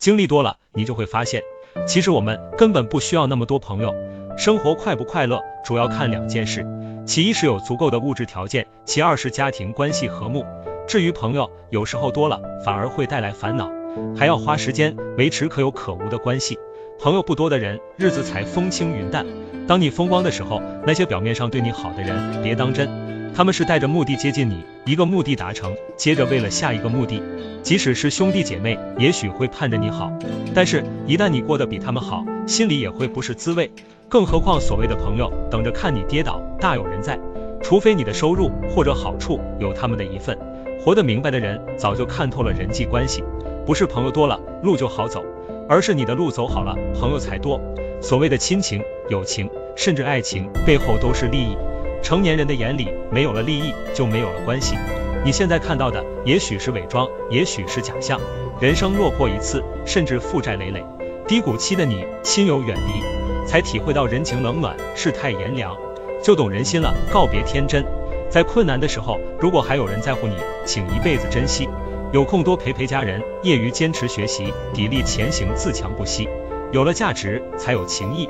经历多了，你就会发现，其实我们根本不需要那么多朋友。生活快不快乐，主要看两件事，其一是有足够的物质条件，其二是家庭关系和睦。至于朋友，有时候多了反而会带来烦恼，还要花时间维持可有可无的关系。朋友不多的人，日子才风轻云淡。当你风光的时候，那些表面上对你好的人，别当真，他们是带着目的接近你，一个目的达成，接着为了下一个目的。即使是兄弟姐妹，也许会盼着你好，但是，一旦你过得比他们好，心里也会不是滋味。更何况所谓的朋友，等着看你跌倒，大有人在。除非你的收入或者好处有他们的一份。活得明白的人，早就看透了人际关系，不是朋友多了路就好走，而是你的路走好了，朋友才多。所谓的亲情、友情，甚至爱情，背后都是利益。成年人的眼里，没有了利益，就没有了关系。你现在看到的，也许是伪装，也许是假象。人生落魄一次，甚至负债累累，低谷期的你，亲友远离，才体会到人情冷暖，世态炎凉，就懂人心了。告别天真，在困难的时候，如果还有人在乎你，请一辈子珍惜。有空多陪陪家人，业余坚持学习，砥砺前行，自强不息。有了价值，才有情谊。